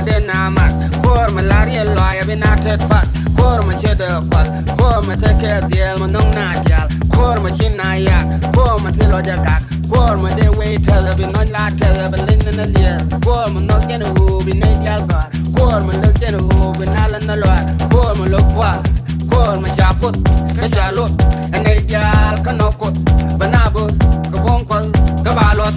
kor ma den amat kor ma larie loya binatet pat kor ma chede kwal kor ma teke diel ma nong na jal kor ma chin na yak kor ma tilo ja gak kor ma de we tele bi non la tele bi lin na lie kor ma no gen hu bi ne jal gar kor ma le gen hu bi na la na lo kor ma lo kwa kor ma chaput ka chalot ene jal ka no kot banabut ka bon kwal ka balos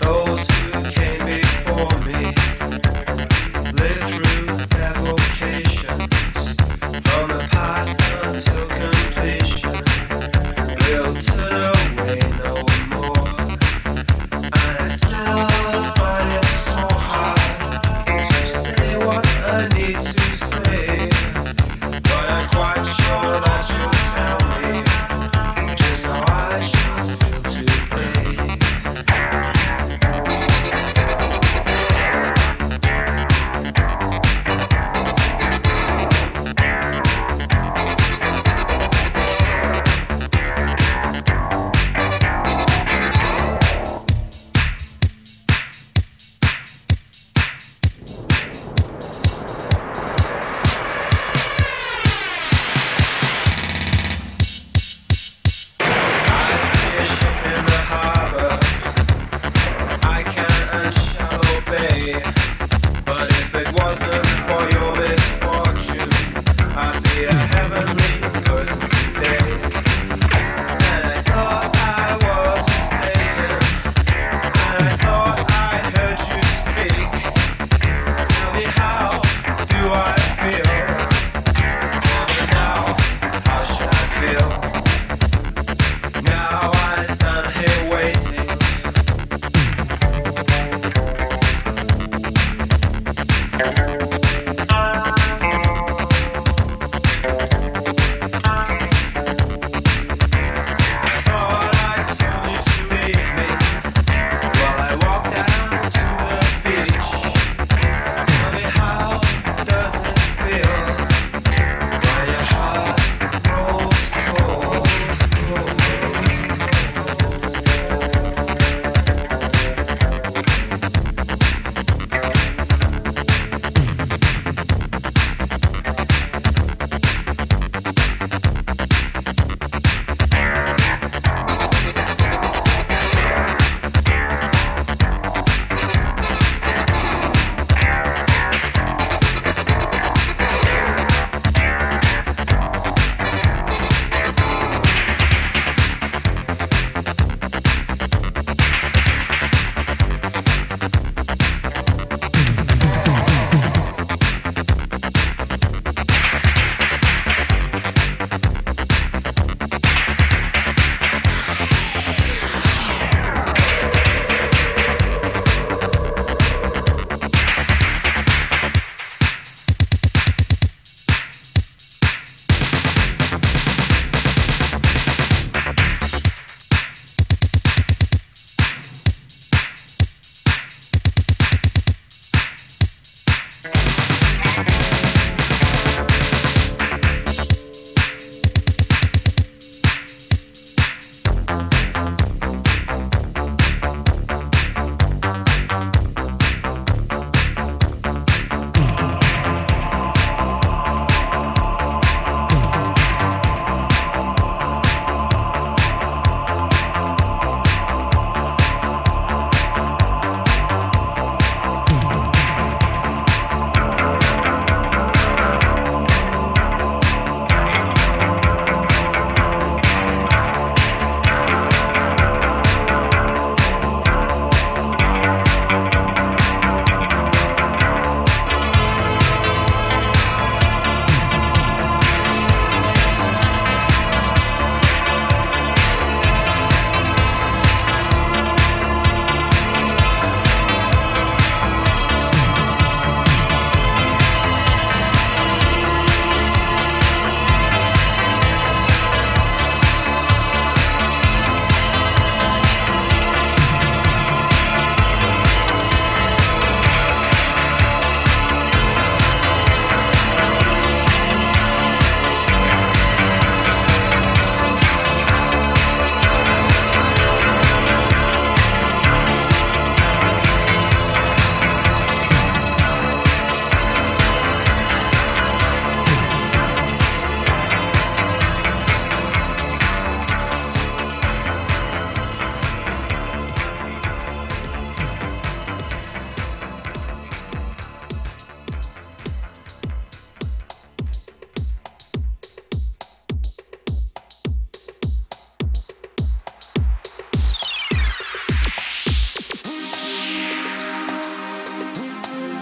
Those.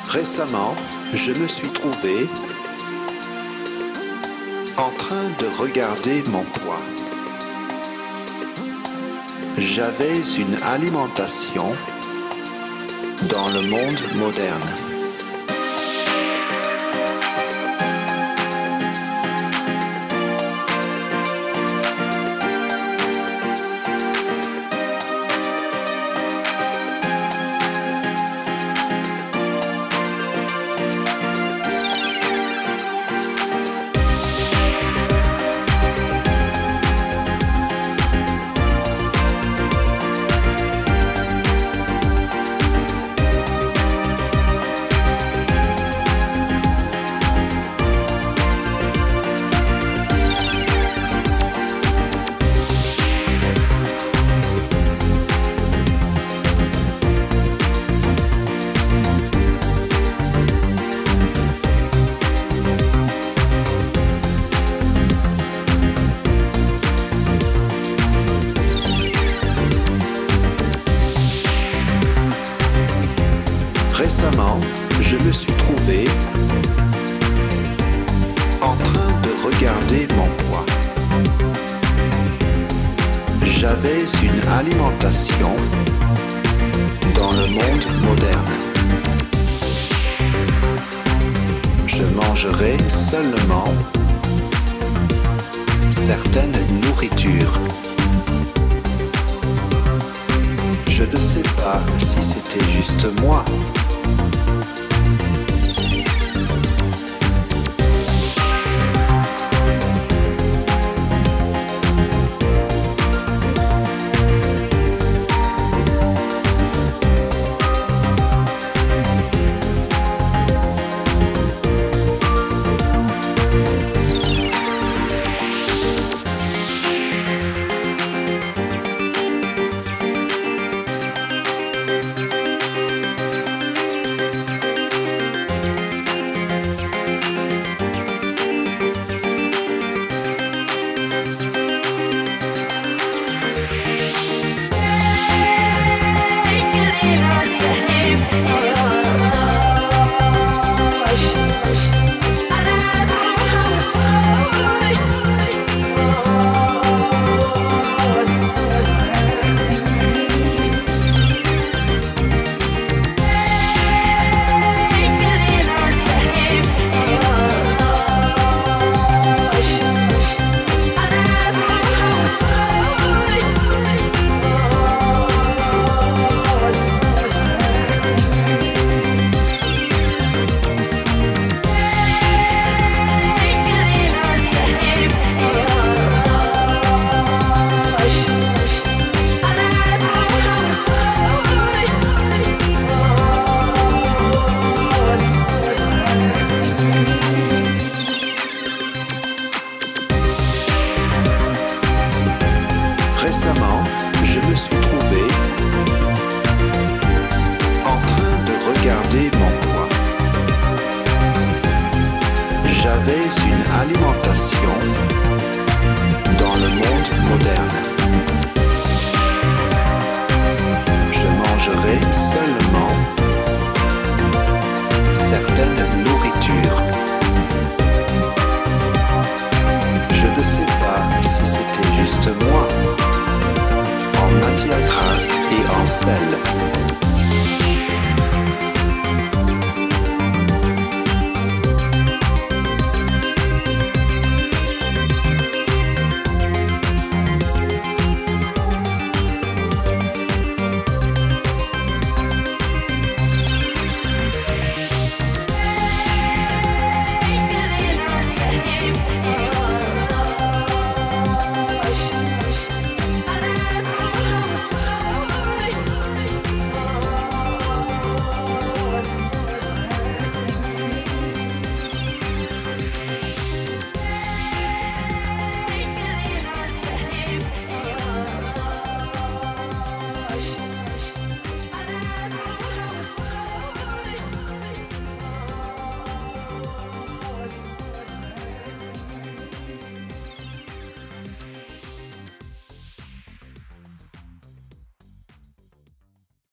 Récemment, je me suis trouvé en train de regarder mon poids. J'avais une alimentation dans le monde moderne.